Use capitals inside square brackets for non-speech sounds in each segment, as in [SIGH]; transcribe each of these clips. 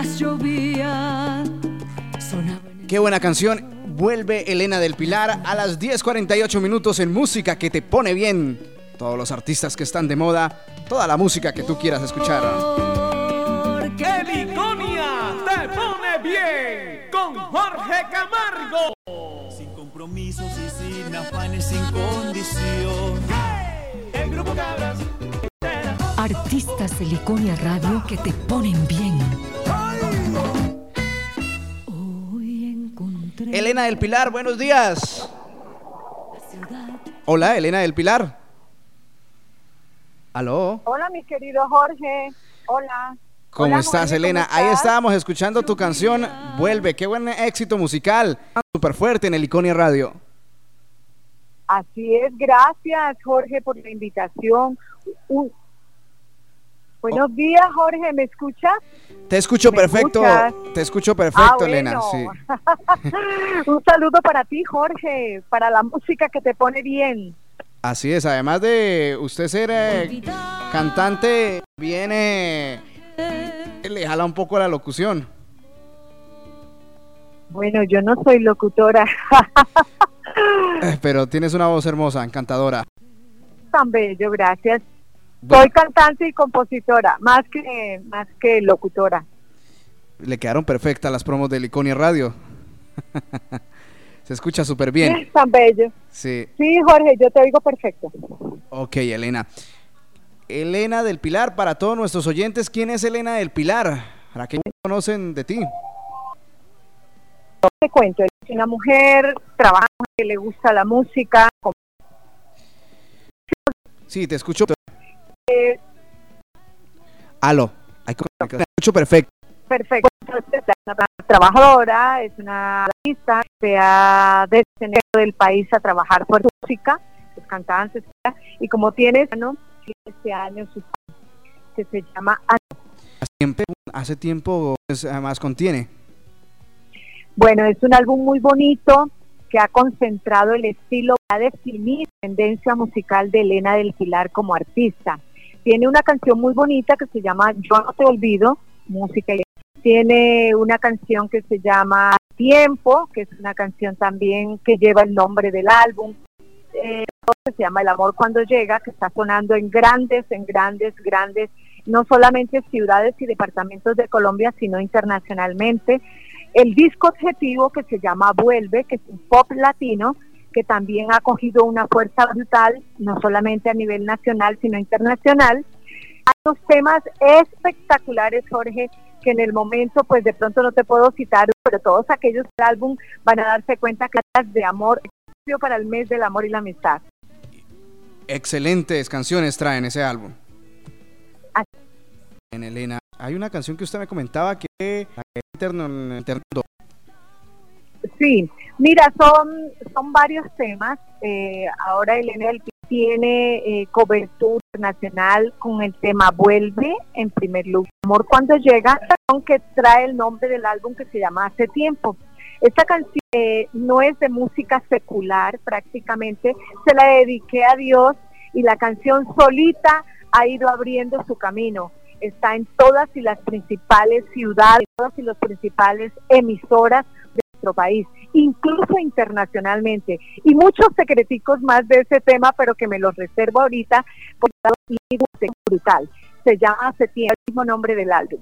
Mientras llovía, sonaba. Qué buena canción. Vuelve Elena del Pilar a las 10.48 minutos en música que te pone bien. Todos los artistas que están de moda, toda la música que tú quieras escuchar. ¡Que Liconia te pone bien! Con Jorge Camargo. Sin compromisos y sin afanes, sin condición. El grupo Cabras. Artistas de Liconia Radio que te ponen bien. Elena del Pilar, buenos días. Hola, Elena del Pilar. ¿Aló? Hola, mi querido Jorge. Hola. ¿Cómo Hola, estás, Jorge, Elena? ¿cómo Ahí estábamos escuchando tu canción Vuelve. Qué buen éxito musical. Súper fuerte en el Iconia Radio. Así es, gracias, Jorge, por la invitación. Un- Buenos días, Jorge, ¿me escuchas? Te escucho ¿Me perfecto. escuchas? Te escucho perfecto, Ah, Elena. Sí. [LAUGHS] Un saludo para ti, Jorge, para la música que te pone bien. Así es. Además de usted ser eh, cantante, viene. Le jala un poco la locución. Bueno, yo no soy locutora [LAUGHS] Eh, Pero tienes una voz hermosa, encantadora. tan bello, gracias. Bueno, Soy cantante y compositora, más que más que locutora. le quedaron perfectas las promos de Iconia Radio. [LAUGHS] Se escucha súper bien. Tan bello. Sí. Sí, Jorge, yo te oigo perfecto. Ok, Elena. Elena del Pilar, para todos nuestros oyentes, ¿quién es Elena del Pilar? Para que conocen de ti. te cuento, es una mujer, trabaja, que le gusta la música, Sí, te escucho. Eh, Aló. Hay que- escucho perfecto. perfecto. Entonces, es trabajadora, es una artista, se ha descendido del país a trabajar por música, es cantante, etcétera, y como tienes, ¿no? Tiene este año su que se llama Ana. Hace tiempo, hace tiempo pues, además contiene. Bueno, es un álbum muy bonito que ha concentrado el estilo, ha definido la tendencia musical de Elena del Pilar como artista. Tiene una canción muy bonita que se llama Yo no te olvido, música. Tiene una canción que se llama Tiempo, que es una canción también que lleva el nombre del álbum. Eh, que se llama El amor cuando llega, que está sonando en grandes, en grandes, grandes, no solamente ciudades y departamentos de Colombia, sino internacionalmente el disco objetivo que se llama Vuelve, que es un pop latino, que también ha cogido una fuerza brutal, no solamente a nivel nacional, sino internacional. Hay dos temas espectaculares, Jorge, que en el momento, pues de pronto no te puedo citar, pero todos aquellos del álbum van a darse cuenta que es de amor, para el mes del amor y la amistad. Excelentes canciones traen ese álbum. Así. En Elena, hay una canción que usted me comentaba que Sí, mira, son, son varios temas. Eh, ahora Elena del Pi tiene eh, cobertura nacional con el tema Vuelve en primer lugar. Amor cuando llega, que trae el nombre del álbum que se llama Hace Tiempo. Esta canción eh, no es de música secular prácticamente, se la dediqué a Dios y la canción solita ha ido abriendo su camino. Está en todas y las principales ciudades, todas y las principales emisoras nuestro país, incluso internacionalmente. Y muchos secreticos más de ese tema, pero que me los reservo ahorita porque es brutal. Se llama Hace Tiempo, el mismo nombre del álbum.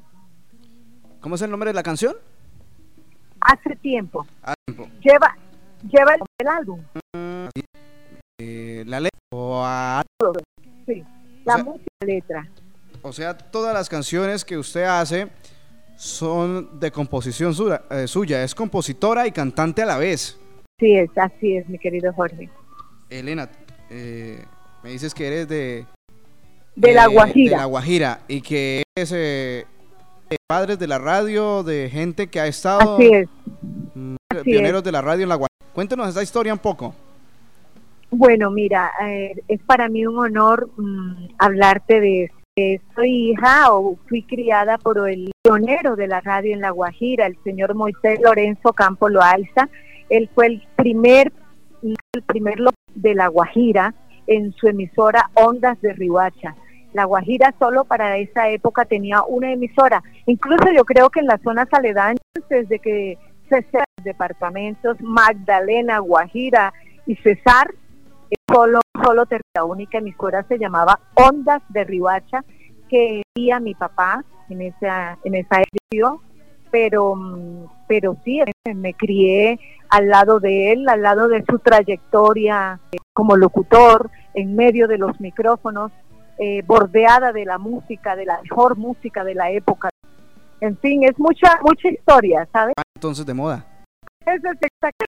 ¿Cómo es el nombre de la canción? Hace Tiempo. Tiempo. Lleva, lleva el nombre del álbum. Eh, la letra. O, a- Sí. La O sea- música, la letra. o sea, todas las canciones que usted hace son de composición suya, eh, suya. Es compositora y cantante a la vez. Sí, es, así es, mi querido Jorge. Elena, eh, me dices que eres de, De La Guajira. De La Guajira y que eres eh, de padres de la radio, de gente que ha estado Así es. mm, así pioneros de la radio en La Guajira. Cuéntanos esta historia un poco. Bueno, mira, eh, es para mí un honor mm, hablarte de Soy hija o fui criada por el pionero de la radio en La Guajira, el señor Moisés Lorenzo Campo Loalza. Él fue el primer, el primer de La Guajira en su emisora Ondas de Rihuacha. La Guajira solo para esa época tenía una emisora. Incluso yo creo que en las zonas aledañas, desde que César, departamentos, Magdalena, Guajira y Cesar, solo, solo la única emisora se llamaba Ondas de Ribacha, que a mi papá en esa, en esa edición, pero, pero sí, me crié al lado de él, al lado de su trayectoria como locutor, en medio de los micrófonos, eh, bordeada de la música, de la mejor música de la época. En fin, es mucha, mucha historia, ¿sabes? Entonces de moda. Es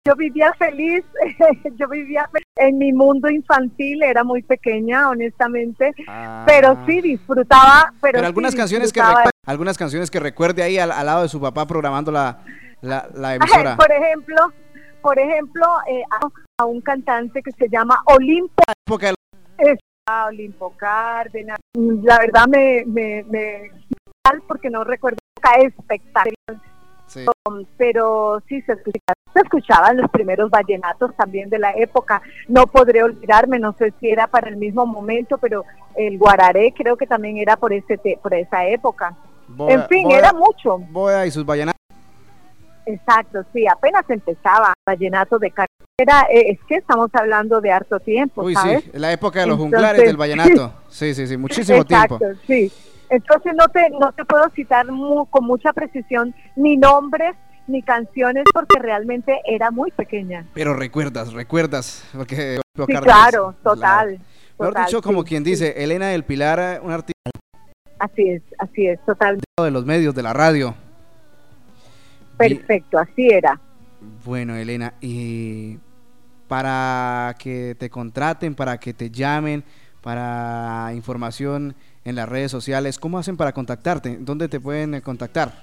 Yo vivía feliz, [LAUGHS] yo vivía en mi mundo infantil, era muy pequeña, honestamente, Ah. pero sí disfrutaba. Pero, Pero sí algunas canciones que disfrutaba. recuer- algunas canciones que recuerde ahí al, al lado de su papá programando la, la, la emisora. por ejemplo, por ejemplo, eh, a, un cantante que se llama Olimpo, Época de- a Olimpo Cárdenas. La verdad me, me, me mal porque no recuerdo espectacular, sí. pero sí se escuchaba, se escuchaban los primeros vallenatos también de la época. No podré olvidarme, no sé si era para el mismo momento, pero el guararé creo que también era por ese te- por esa época. Boda- en fin, Boda- era mucho. Boda y sus vallenatos. Exacto, sí, apenas empezaba vallenato de carrera, eh, es que estamos hablando de harto tiempo, Uy, ¿sabes? sí, la época de los Entonces- junglares del vallenato. Sí, sí, sí, muchísimo Exacto, tiempo. sí. Entonces no te no te puedo citar con mucha precisión ni nombres ni canciones porque realmente era muy pequeña. Pero recuerdas, recuerdas, porque Sí, claro, la- total. Mejor total, dicho, como quien sí. dice, Elena del Pilar, un artista Así es, así es, total. de los medios, de la radio. Perfecto, así era. Bueno, Elena, y para que te contraten, para que te llamen, para información en las redes sociales, ¿cómo hacen para contactarte? ¿Dónde te pueden eh, contactar?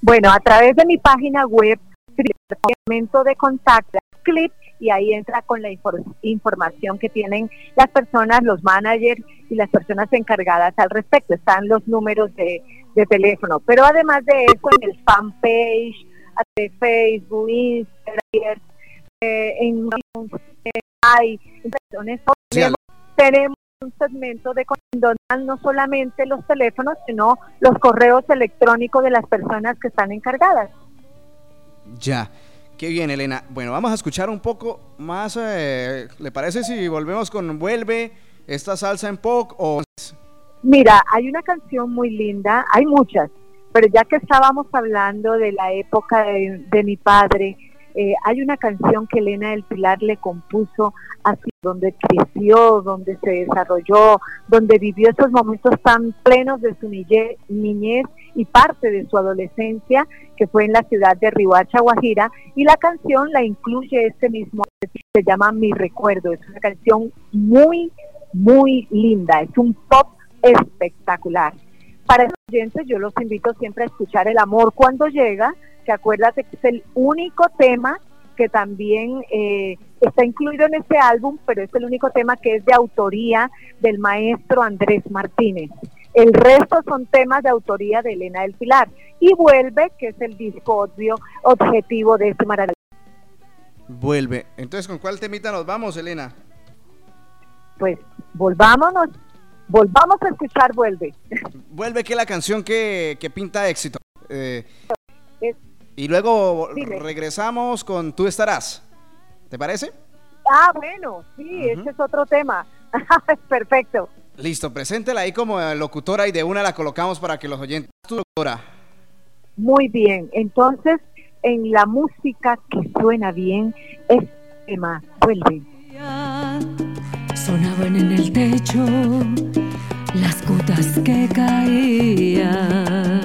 Bueno, a través de mi página web, departamento de contacto, clip, y ahí entra con la infor- información que tienen las personas, los managers y las personas encargadas al respecto. Están los números de, de teléfono. Pero además de eso, en el fanpage, de Facebook, Instagram, eh, en, en- Social. tenemos un segmento de con- donde dan no solamente los teléfonos, sino los correos electrónicos de las personas que están encargadas. Ya. Qué bien, Elena. Bueno, vamos a escuchar un poco más. eh, ¿Le parece si volvemos con Vuelve, esta salsa en POC o... Mira, hay una canción muy linda, hay muchas, pero ya que estábamos hablando de la época de, de mi padre, eh, hay una canción que Elena del Pilar le compuso así, donde creció, donde se desarrolló, donde vivió esos momentos tan plenos de su niñe- niñez y parte de su adolescencia, que fue en la ciudad de Rihuacha, Guajira, y la canción la incluye este mismo, se llama Mi Recuerdo, es una canción muy, muy linda, es un pop espectacular. Para los oyentes yo los invito siempre a escuchar El Amor cuando llega, que acuérdate que es el único tema que también eh, está incluido en este álbum, pero es el único tema que es de autoría del maestro Andrés Martínez. El resto son temas de autoría de Elena del Pilar. Y Vuelve, que es el disco obvio, objetivo de este maravilloso. Vuelve. Entonces, ¿con cuál temita nos vamos, Elena? Pues volvámonos, volvamos a escuchar Vuelve. Vuelve, que es la canción que, que pinta éxito. Eh, y luego Dime. regresamos con Tú estarás. ¿Te parece? Ah, bueno, sí, ese es otro tema. [LAUGHS] Perfecto. Listo, preséntela ahí como locutora y de una la colocamos para que los oyentes. Tu locutora. Muy bien. Entonces, en la música que suena bien, es tema, vuelve. Sonaban en el techo las gotas que caían.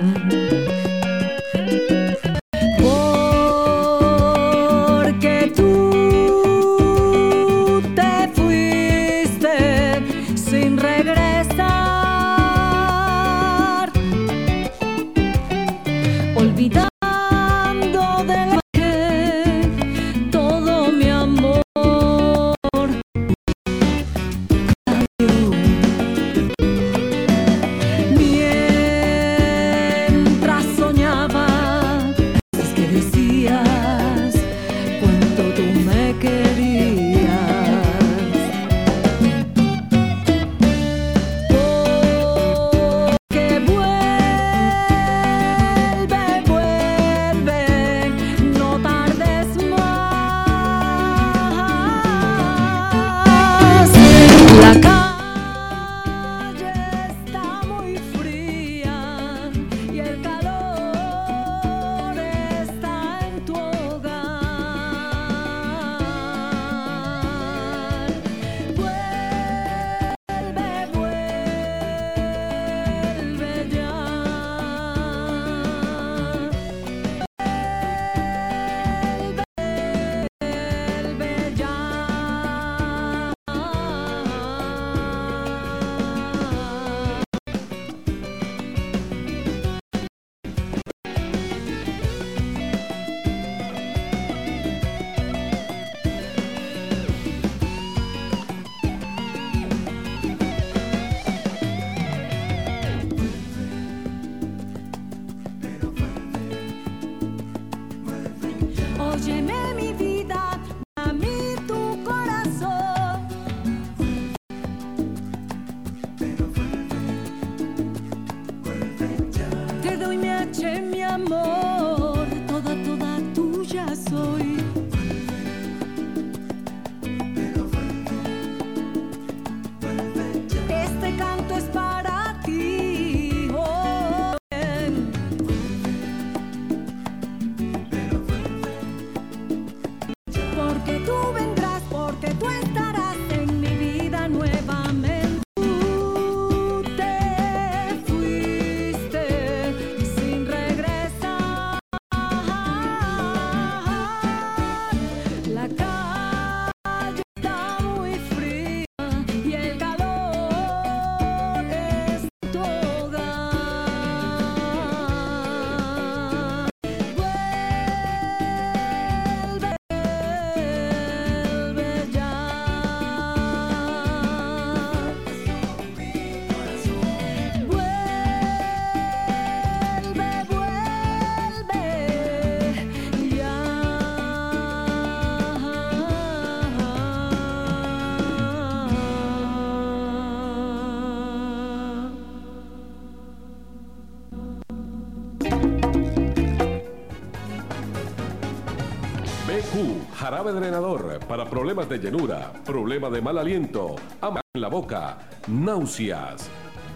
BQ, jarabe drenador para problemas de llenura, problema de mal aliento, hambre en la boca, náuseas.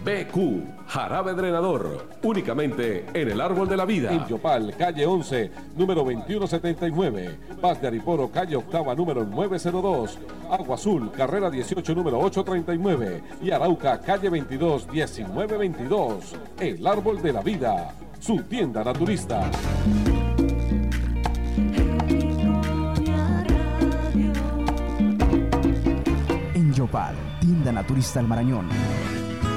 BQ, jarabe drenador, únicamente en el árbol de la vida. En Yopal, calle 11, número 2179. Paz de Ariporo, calle octava, número 902. Agua Azul, carrera 18, número 839. Y Arauca, calle 22, 1922. El árbol de la vida, su tienda naturista. Tienda naturista El Marañón.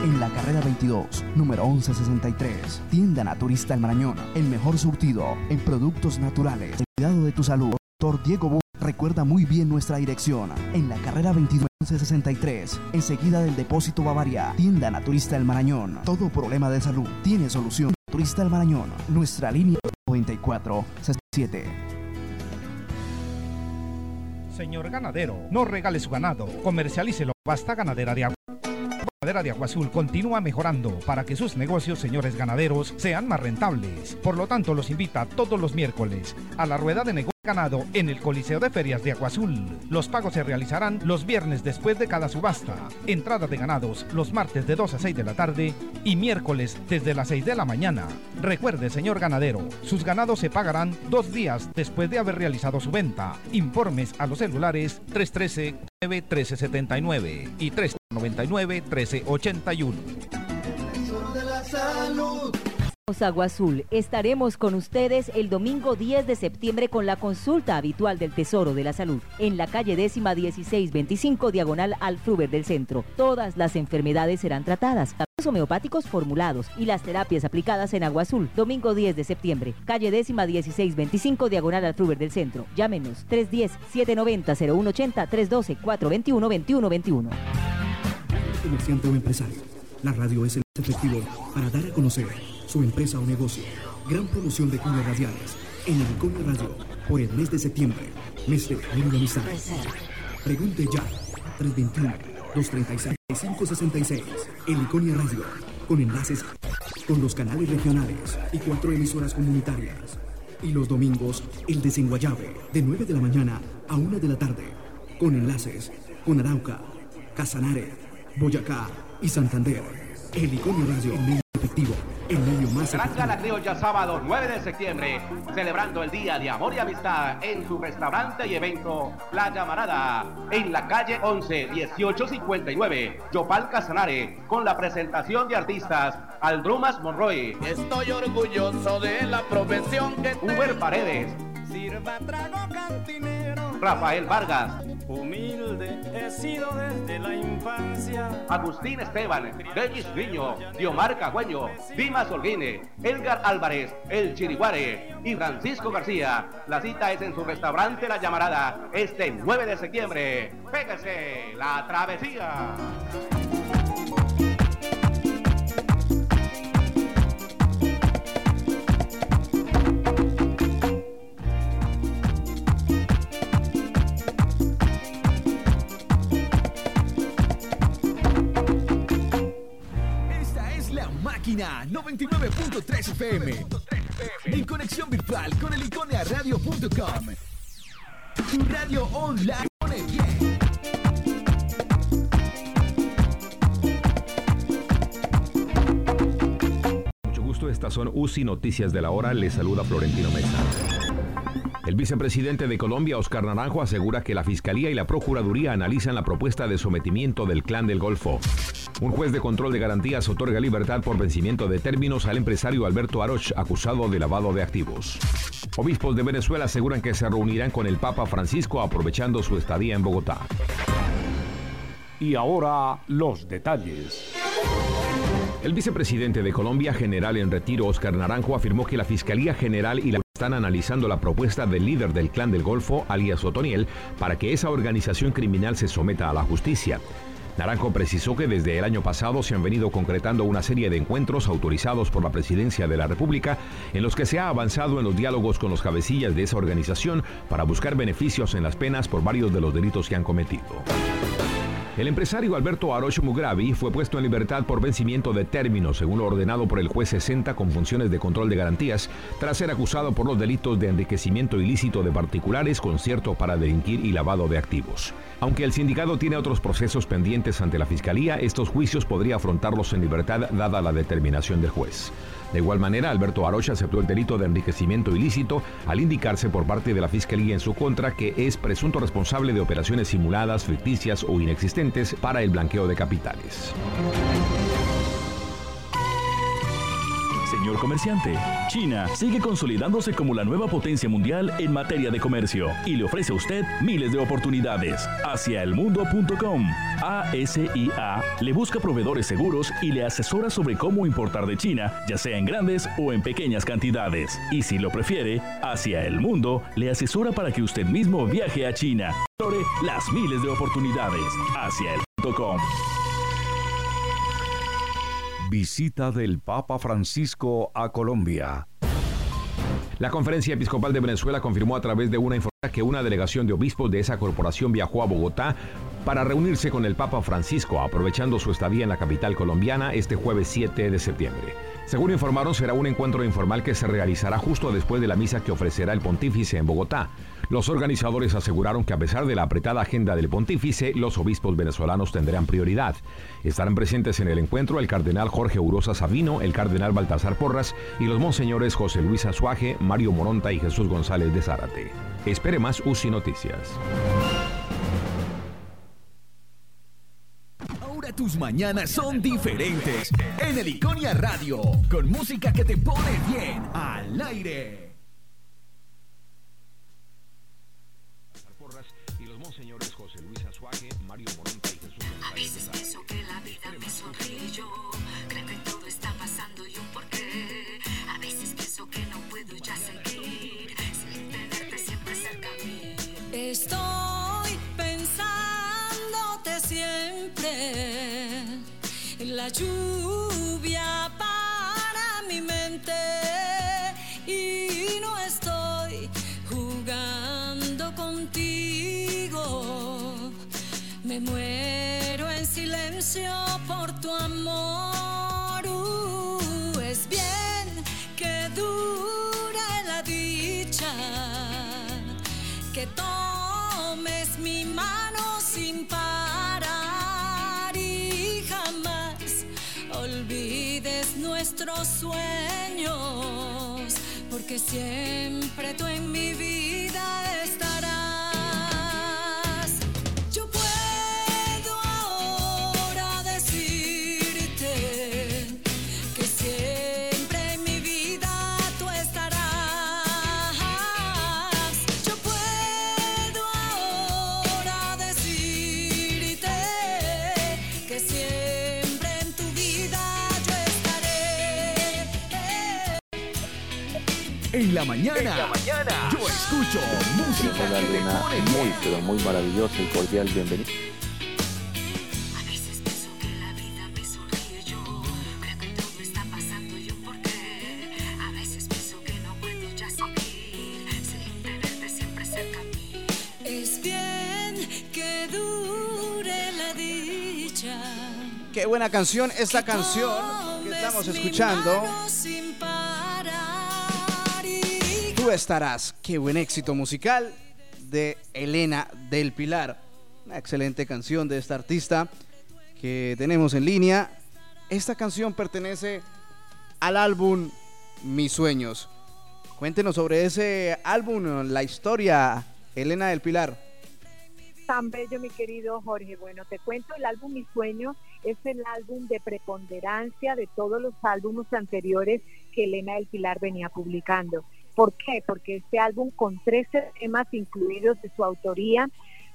En la carrera 22, número 1163, tienda naturista El Marañón. El mejor surtido en productos naturales. Cuidado de tu salud. Doctor Diego Bo recuerda muy bien nuestra dirección. En la carrera 22 1163, enseguida del depósito Bavaria, tienda naturista El Marañón. Todo problema de salud tiene solución. Turista El Marañón, nuestra línea 94 67. Señor ganadero, no regale su ganado, comercialícelo. Basta ganadera de agua. Ganadera de Agua Azul continúa mejorando para que sus negocios, señores ganaderos, sean más rentables. Por lo tanto, los invita todos los miércoles a la rueda de negocio ganado en el Coliseo de Ferias de Agua Azul. Los pagos se realizarán los viernes después de cada subasta. Entrada de ganados los martes de 2 a 6 de la tarde y miércoles desde las 6 de la mañana. Recuerde, señor ganadero, sus ganados se pagarán dos días después de haber realizado su venta. Informes a los celulares 313-91379 y 399-1381. Agua Azul, estaremos con ustedes el domingo 10 de septiembre con la consulta habitual del Tesoro de la Salud en la calle décima 1625 diagonal al Fruber del Centro. Todas las enfermedades serán tratadas, los homeopáticos formulados y las terapias aplicadas en Agua Azul. Domingo 10 de septiembre, calle décima 1625 diagonal al Fruber del Centro. Llámenos 310-790-0180 312-421-2121. comerciante o empresario. La radio es el efectivo para dar a conocer su empresa o negocio. Gran promoción de cuñas radiales en el Radio por el mes de septiembre, mes de y amistad. Pregunte ya, 321-236-566, el Iconia Radio, con enlaces con los canales regionales y cuatro emisoras comunitarias. Y los domingos, el desenguayabe, de 9 de la mañana a 1 de la tarde, con enlaces con Arauca, Casanare, Boyacá y Santander. El Iconia Radio, medio efectivo, el medio más Gran. Gala Criolla sábado 9 de septiembre, celebrando el Día de Amor y Amistad en su restaurante y evento La Llamarada, en la calle 11 1859, Yopal Casanare, con la presentación de artistas Aldrumas Monroy, Estoy orgulloso de la profesión que Uber Paredes, sirva trago cantinero. Rafael Vargas, Humilde he sido desde la infancia. Agustín Esteban, Regis Niño, Diomar Cagüeño, Dimas Holguine, Edgar Álvarez, El Chiriguare y Francisco García. La cita es en su restaurante La Llamarada este 9 de septiembre. Pégase la travesía. 99.3 FM. En conexión virtual con el iconearadio.com. Tu radio online pone bien. Mucho gusto, estas son UCI Noticias de la Hora. Les saluda Florentino Mesa. El vicepresidente de Colombia, Oscar Naranjo, asegura que la Fiscalía y la Procuraduría analizan la propuesta de sometimiento del Clan del Golfo. Un juez de control de garantías otorga libertad por vencimiento de términos al empresario Alberto Aroch, acusado de lavado de activos. Obispos de Venezuela aseguran que se reunirán con el Papa Francisco aprovechando su estadía en Bogotá. Y ahora los detalles. El vicepresidente de Colombia, general en retiro Oscar Naranjo, afirmó que la Fiscalía General y la están analizando la propuesta del líder del Clan del Golfo, alias Otoniel, para que esa organización criminal se someta a la justicia. Naranjo precisó que desde el año pasado se han venido concretando una serie de encuentros autorizados por la Presidencia de la República en los que se ha avanzado en los diálogos con los cabecillas de esa organización para buscar beneficios en las penas por varios de los delitos que han cometido. El empresario Alberto Arocho Mugravi fue puesto en libertad por vencimiento de términos, según lo ordenado por el juez 60 con funciones de control de garantías, tras ser acusado por los delitos de enriquecimiento ilícito de particulares, concierto para delinquir y lavado de activos. Aunque el sindicato tiene otros procesos pendientes ante la Fiscalía, estos juicios podría afrontarlos en libertad dada la determinación del juez. De igual manera, Alberto Arocha aceptó el delito de enriquecimiento ilícito al indicarse por parte de la Fiscalía en su contra que es presunto responsable de operaciones simuladas, ficticias o inexistentes para el blanqueo de capitales. Comerciante, China sigue consolidándose como la nueva potencia mundial en materia de comercio y le ofrece a usted miles de oportunidades. Haciaelmundo.com ASIA le busca proveedores seguros y le asesora sobre cómo importar de China, ya sea en grandes o en pequeñas cantidades. Y si lo prefiere, Hacia el Mundo le asesora para que usted mismo viaje a China. Explore las miles de oportunidades. Haciael.com Visita del Papa Francisco a Colombia. La Conferencia Episcopal de Venezuela confirmó a través de una información que una delegación de obispos de esa corporación viajó a Bogotá para reunirse con el Papa Francisco, aprovechando su estadía en la capital colombiana este jueves 7 de septiembre. Según informaron, será un encuentro informal que se realizará justo después de la misa que ofrecerá el pontífice en Bogotá. Los organizadores aseguraron que a pesar de la apretada agenda del pontífice, los obispos venezolanos tendrán prioridad. Estarán presentes en el encuentro el cardenal Jorge Urosa Sabino, el cardenal Baltasar Porras y los monseñores José Luis Azuaje, Mario Moronta y Jesús González de Zárate. Espere más UCI Noticias. Ahora tus mañanas son diferentes. En el Iconia Radio, con música que te pone bien al aire. Y los monseñores José Luis Azuaje, Mario Moronta y Jesús A veces pienso que la vida me sonríe yo creo que todo está pasando siempre tú en mi vida En la mañana, yo escucho música Una que pone muy, bien. pero muy maravillosa y cordial bienvenida. está pasando y un porqué. A veces pienso que no puedo ya seguir sin tenerte siempre cerca a mí. Es bien que dure la dicha. Qué buena canción esta canción que estamos escuchando. Estarás. Qué buen éxito musical de Elena del Pilar. Una excelente canción de esta artista que tenemos en línea. Esta canción pertenece al álbum Mis Sueños. Cuéntenos sobre ese álbum, la historia, Elena del Pilar. Tan bello, mi querido Jorge. Bueno, te cuento, el álbum Mi Sueño es el álbum de preponderancia de todos los álbumes anteriores que Elena del Pilar venía publicando. ¿Por qué? Porque este álbum con 13 temas incluidos de su autoría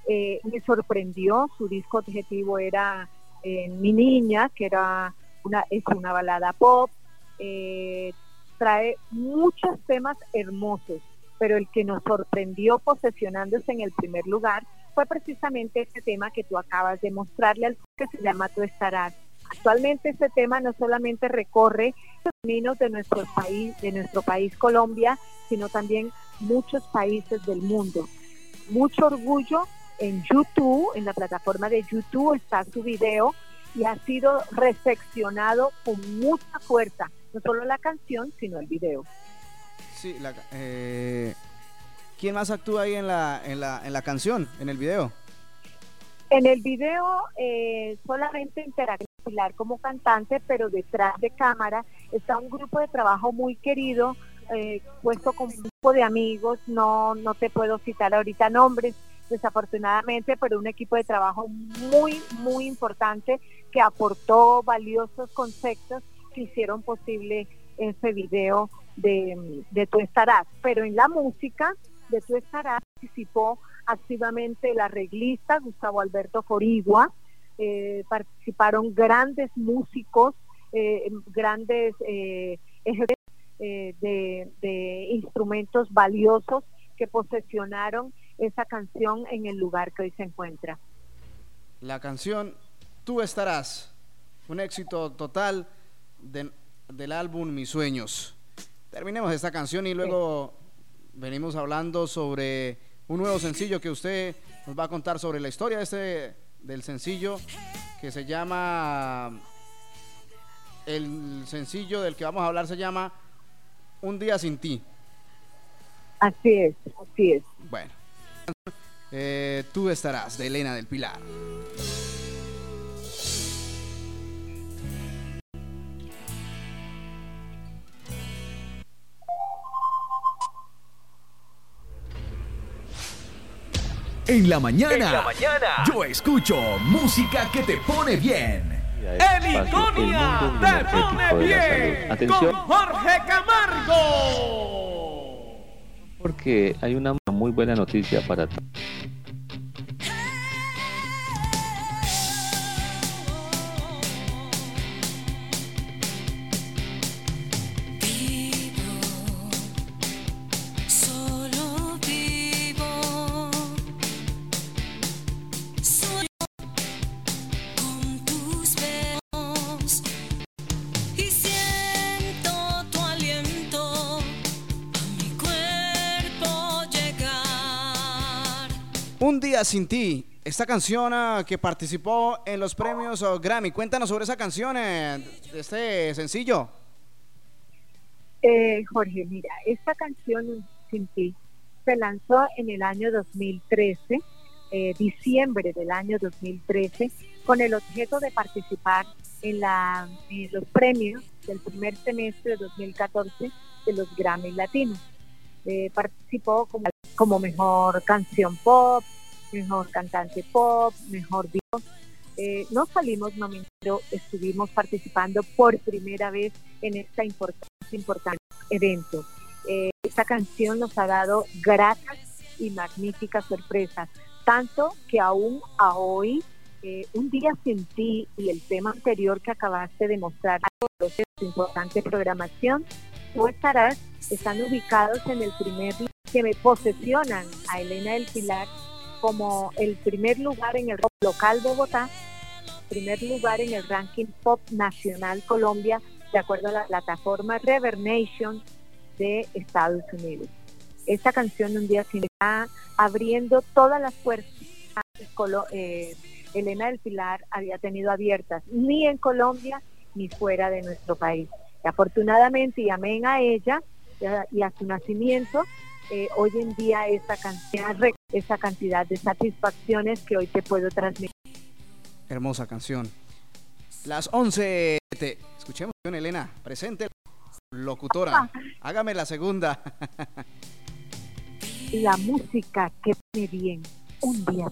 eh, me sorprendió. Su disco objetivo era eh, Mi Niña, que era una, es una balada pop. eh, trae muchos temas hermosos, pero el que nos sorprendió posesionándose en el primer lugar fue precisamente este tema que tú acabas de mostrarle al que se llama Tú estarás. Actualmente este tema no solamente recorre los caminos de nuestro país, de nuestro país Colombia, sino también muchos países del mundo. Mucho orgullo en YouTube, en la plataforma de YouTube está su video y ha sido recepcionado con mucha fuerza, no solo la canción, sino el video. Sí, la, eh, ¿quién más actúa ahí en la, en, la, en la canción, en el video? En el video eh, solamente interactúa Pilar como cantante, pero detrás de cámara está un grupo de trabajo muy querido, eh, puesto con un grupo de amigos, no, no te puedo citar ahorita nombres, desafortunadamente, pero un equipo de trabajo muy, muy importante que aportó valiosos conceptos que hicieron posible ese video de, de Tú Estarás. Pero en la música de Tú Estarás participó activamente el arreglista Gustavo Alberto Forigua, eh, participaron grandes músicos, eh, grandes eh, eh, de, de instrumentos valiosos que posesionaron esa canción en el lugar que hoy se encuentra. La canción Tú estarás, un éxito total de- del álbum Mis Sueños. Terminemos esta canción y luego venimos hablando sobre un nuevo sencillo que usted nos va a contar sobre la historia de este, del sencillo que se llama el sencillo del que vamos a hablar se llama Un día sin ti. Así es, así es. Bueno, eh, tú estarás de Elena del Pilar. En la mañana, En la mañana. yo escucho música que te pone bien. Eliconia te pone bien Atención. con Jorge Camargo. Porque hay una muy buena noticia para ti. Sin ti esta canción ah, que participó en los premios oh, Grammy. Cuéntanos sobre esa canción, eh, este sencillo. Eh, Jorge, mira, esta canción Sin ti se lanzó en el año 2013, eh, diciembre del año 2013, con el objeto de participar en, la, los premios del primer semestre de 2014 de los Grammy Latinos. Eh, participó como mejor canción pop, mejor cantante pop, mejor video. Eh, no salimos nominados, estuvimos participando por primera vez en este importante, evento. Eh, esta canción nos ha dado gratas y magníficas sorpresas, tanto que aún a hoy, eh, un día sin ti y el tema anterior que acabaste de mostrar, esta importante programación, tú estarás, están ubicados en el primer que me posesionan a Elena del Pilar como el primer lugar en el local Bogotá, primer lugar en el ranking pop nacional Colombia, de acuerdo a la plataforma Rever Nation de Estados Unidos. Esta canción un día sin está abriendo todas las puertas eh, Elena del Pilar había tenido abiertas, ni en Colombia ni fuera de nuestro país. Afortunadamente, y amén a ella y a su nacimiento, eh, hoy en día esa cantidad, esa cantidad de satisfacciones que hoy te puedo transmitir. Hermosa canción. Las 11. Escuchemos, Elena, presente, locutora. Hágame la segunda. la música que me bien un día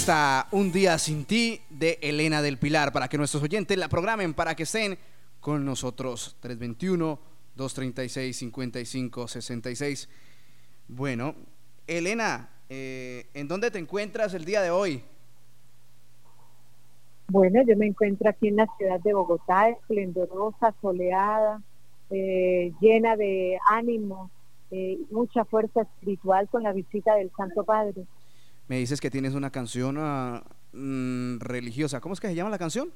está Un día sin ti de Elena del Pilar para que nuestros oyentes la programen para que estén con nosotros 321 236 55 66. Bueno, Elena, eh, ¿en dónde te encuentras el día de hoy? Bueno, yo me encuentro aquí en la ciudad de Bogotá, esplendorosa, soleada, eh, llena de ánimo, eh, mucha fuerza espiritual con la visita del Santo Padre. Me dices que tienes una canción mm, religiosa. ¿Cómo es que se llama la canción?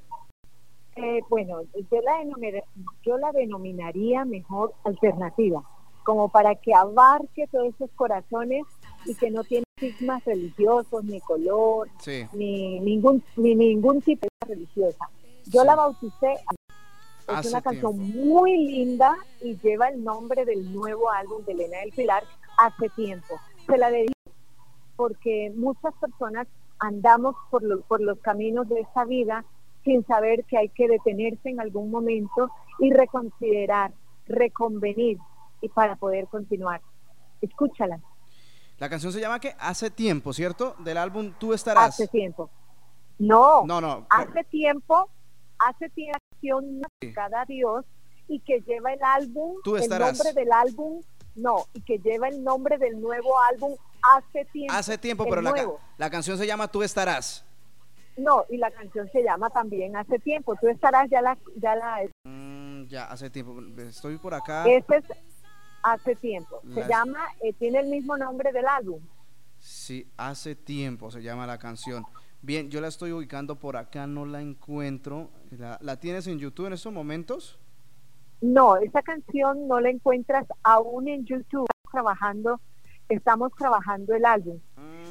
Eh, bueno, yo la, yo la denominaría mejor alternativa, como para que abarque todos esos corazones y que no tiene sigmas religiosos, ni color, Sí. ni ningún ni ningún tipo de religiosa. Yo la bauticé. Es Hace una canción muy linda y lleva el nombre del nuevo álbum de Elena del Pilar hace tiempo. Se la dedico porque muchas personas andamos por los, por los caminos de esta vida sin saber que hay que detenerse en algún momento y reconsiderar, reconvenir y para poder continuar. Escúchala. La canción se llama que Hace tiempo, ¿cierto? Del álbum Tú estarás. Hace tiempo. No, No, no. hace tiempo, hace tiempo dedicada a Dios y que lleva el álbum, Tú el estarás. nombre del álbum, no, y que lleva el nombre del nuevo álbum hace tiempo. Hace tiempo, pero la, la canción se llama Tú estarás. No, y la canción se llama también Hace tiempo. Tú estarás ya la ya la Mm, ya, hace tiempo. Estoy por acá. Este es Hace tiempo. Se llama eh, tiene el mismo nombre del álbum. Sí, hace tiempo se llama la canción. Bien, yo la estoy ubicando por acá, no la encuentro. ¿La, la tienes en YouTube en estos momentos? No, esa canción no la encuentras aún en YouTube. Estamos trabajando, estamos trabajando el álbum.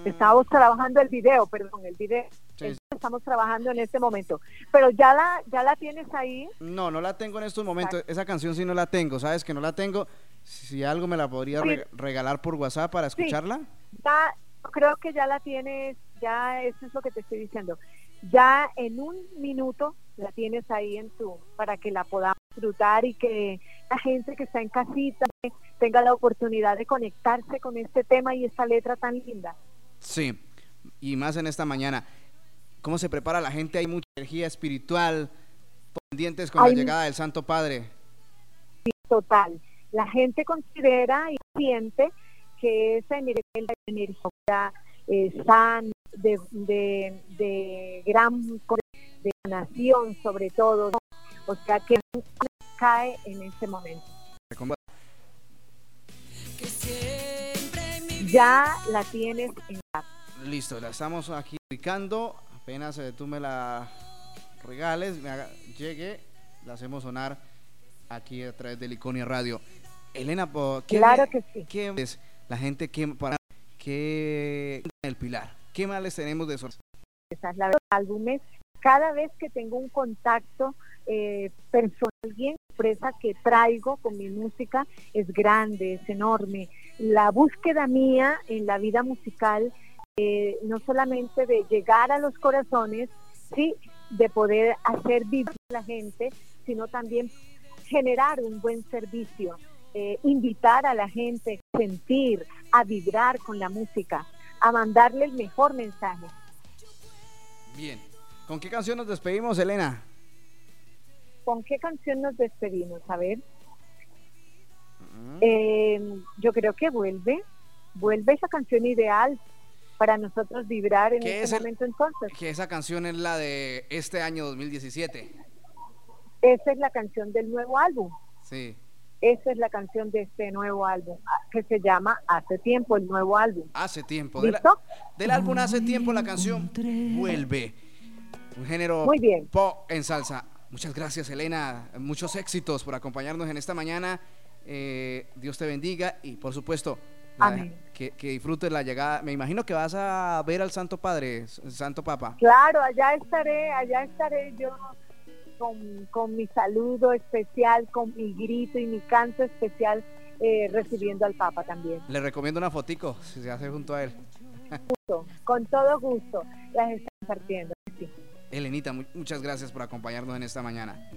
Estamos trabajando el video, perdón, el video. Sí. Estamos trabajando en este momento. Pero ya la, ya la tienes ahí. No, no la tengo en estos momentos. Esa canción sí no la tengo, ¿sabes que no la tengo? Si algo me la podría Sí. regalar por WhatsApp para Sí. escucharla. Ya, creo que ya la tienes, ya eso es lo que te estoy diciendo. Ya en un minuto la tienes ahí en tu, para que la podamos disfrutar y que la gente que está en casita tenga la oportunidad de conectarse con este tema y esta letra tan linda. Sí, y más en esta mañana. ¿Cómo se prepara la gente? Hay mucha energía espiritual, pendientes con Hay- la llegada del Santo Padre. total. La gente considera y siente que esa energía, energía eh, sana, de, de, de gran de nación sobre todo, ¿no? o sea que cae en ese momento. Ya la tienes en la Listo, la estamos aquí ubicando. Apenas eh, tú me la regales, me haga- llegue, la hacemos sonar aquí a través de Liconia Radio. Elena, ¿qué, Claro que sí. qué es la gente que para que el Pilar? ¿Qué más les tenemos de sorpresa? Esa es la álbumes. Cada vez que tengo un contacto eh, personal, alguien sorpresa que traigo con mi música es grande, es enorme. La búsqueda mía en la vida musical, eh, no solamente de llegar a los corazones, sí, de poder hacer vivir a la gente, sino también generar un buen servicio, eh, invitar a la gente a sentir, a vibrar con la música, a mandarle el mejor mensaje. Bien. ¿Con qué canción nos despedimos, Elena? ¿Con qué canción nos despedimos? A ver. Eh, yo creo que vuelve, vuelve esa canción ideal para nosotros vibrar en ¿Qué es este el- momento entonces. Que esa canción es la de este año 2017. Esa es la canción del nuevo álbum. Sí. Esa es la canción de este nuevo álbum ah, que se llama Hace tiempo, el nuevo álbum. Hace tiempo. De la- ¿Listo? del álbum Hace tiempo la canción Vuelve. Un género Muy bien. pop en salsa. Muchas gracias, Elena. Muchos éxitos por acompañarnos en esta mañana. Eh, Dios te bendiga y, por supuesto, la- que, que disfrutes la llegada. Me imagino que vas a ver al Santo Padre, S- Santo Papa. Claro, allá estaré, allá estaré yo con, con mi saludo especial, con mi grito y mi canto especial eh, recibiendo al Papa también. Le recomiendo una fotico, si se hace junto a él. Con todo gusto las estoy compartiendo. sí. Elenita, mu- muchas gracias por acompañarnos en esta mañana.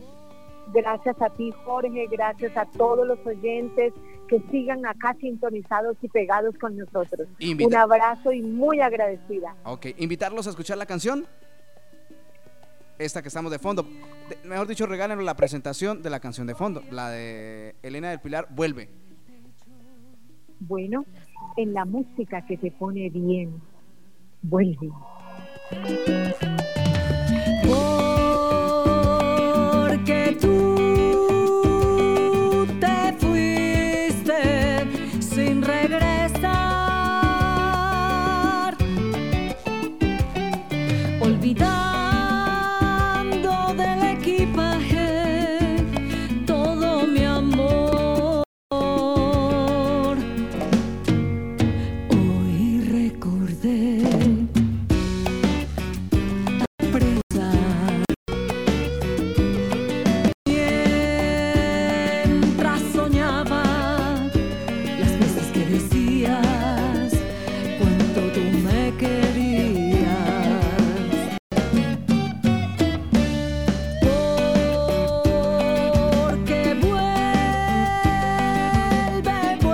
Gracias a ti, Jorge, gracias a todos los oyentes que sigan acá sintonizados y pegados con nosotros. Invita- Un abrazo y muy agradecida. Ok, invitarlos a escuchar la canción. Esta que estamos de fondo. Mejor dicho, regálenos la presentación de la canción de fondo. La de Elena del Pilar, Vuelve. Bueno, en la música que te pone bien, vuelve.